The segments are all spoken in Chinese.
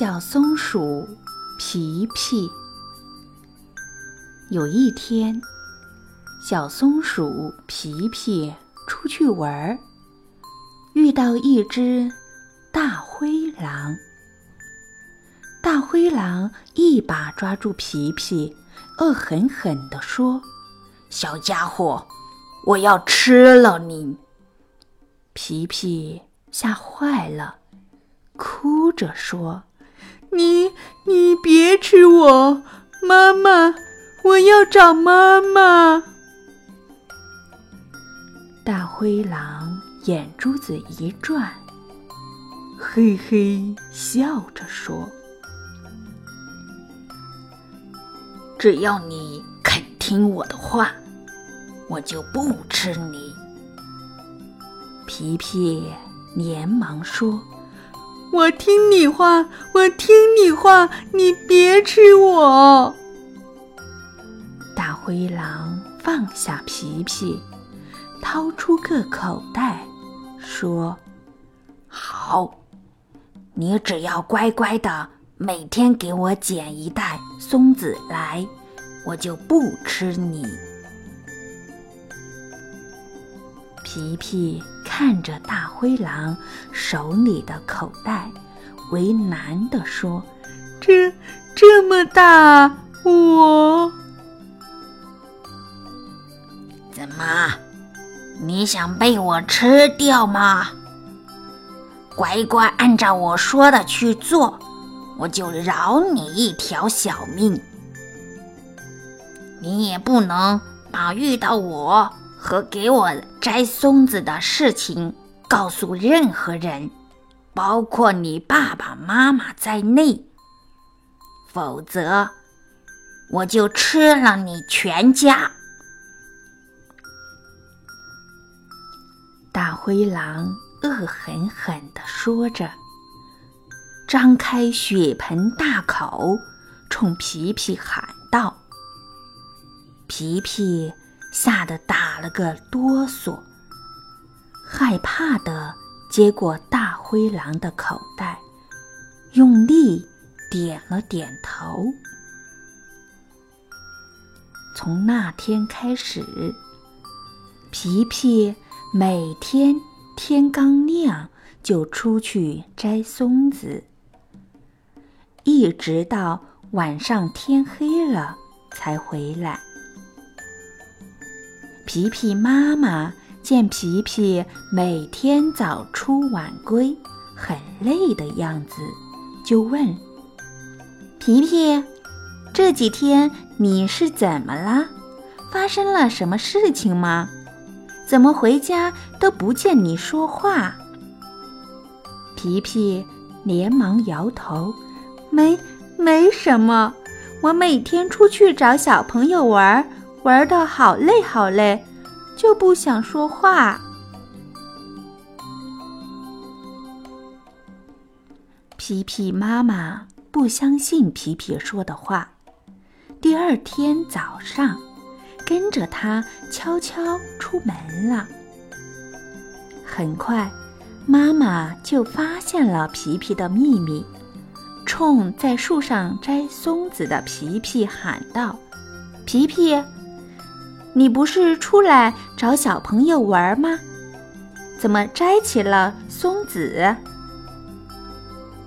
小松鼠皮皮。有一天，小松鼠皮皮出去玩儿，遇到一只大灰狼。大灰狼一把抓住皮皮，恶狠狠地说：“小家伙，我要吃了你！”皮皮吓坏了，哭着说：“你你别吃我，妈妈，我要找妈妈。”大灰狼眼珠子一转，嘿嘿笑着说。只要你肯听我的话，我就不吃你。皮皮连忙说：“我听你话，我听你话，你别吃我。”大灰狼放下皮皮，掏出个口袋，说：“好，你只要乖乖的。”每天给我捡一袋松子来，我就不吃你。皮皮看着大灰狼手里的口袋，为难地说：“这这么大，我怎么？你想被我吃掉吗？乖乖按照我说的去做。”我就饶你一条小命，你也不能把遇到我和给我摘松子的事情告诉任何人，包括你爸爸妈妈在内，否则我就吃了你全家。大灰狼恶狠狠地说着。张开血盆大口，冲皮皮喊道：“皮皮吓得打了个哆嗦，害怕的接过大灰狼的口袋，用力点了点头。从那天开始，皮皮每天天刚亮就出去摘松子。”一直到晚上天黑了才回来。皮皮妈妈见皮皮每天早出晚归，很累的样子，就问：“皮皮，这几天你是怎么了？发生了什么事情吗？怎么回家都不见你说话？”皮皮连忙摇头。没，没什么。我每天出去找小朋友玩，玩的好累好累，就不想说话。皮皮妈妈不相信皮皮说的话，第二天早上，跟着他悄悄出门了。很快，妈妈就发现了皮皮的秘密。冲在树上摘松子的皮皮喊道：“皮皮，你不是出来找小朋友玩吗？怎么摘起了松子？”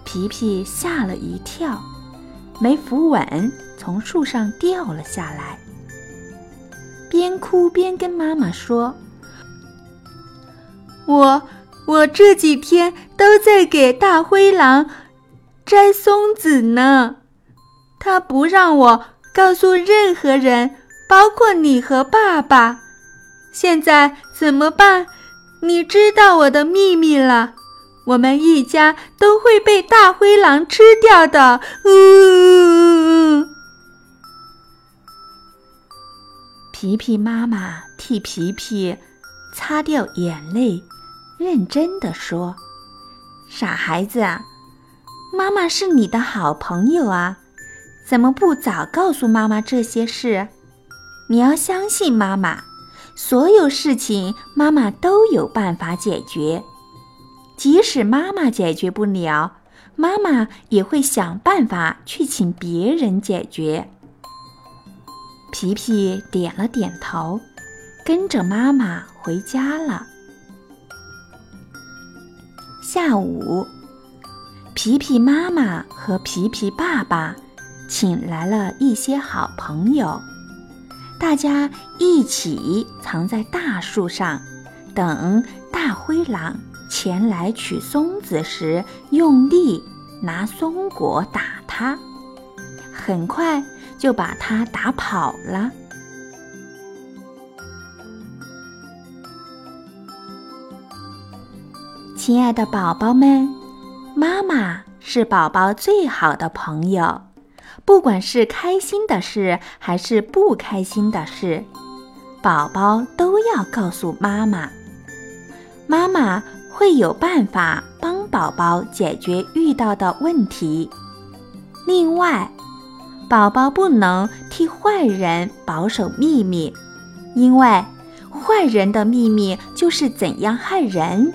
皮皮吓了一跳，没扶稳，从树上掉了下来，边哭边跟妈妈说：“我我这几天都在给大灰狼。”摘松子呢，他不让我告诉任何人，包括你和爸爸。现在怎么办？你知道我的秘密了，我们一家都会被大灰狼吃掉的。呜！皮皮妈妈替皮皮擦掉眼泪，认真的说：“傻孩子啊。”妈妈是你的好朋友啊，怎么不早告诉妈妈这些事？你要相信妈妈，所有事情妈妈都有办法解决。即使妈妈解决不了，妈妈也会想办法去请别人解决。皮皮点了点头，跟着妈妈回家了。下午，皮皮妈妈和皮皮爸爸请来了一些好朋友，大家一起藏在大树上，等大灰狼前来取松子时，用力拿松果打它，很快就把它打跑了。亲爱的宝宝们，妈妈是宝宝最好的朋友。不管是开心的事还是不开心的事，宝宝都要告诉妈妈。妈妈会有办法帮宝宝解决遇到的问题。另外，宝宝不能替坏人保守秘密，因为坏人的秘密就是怎样害人。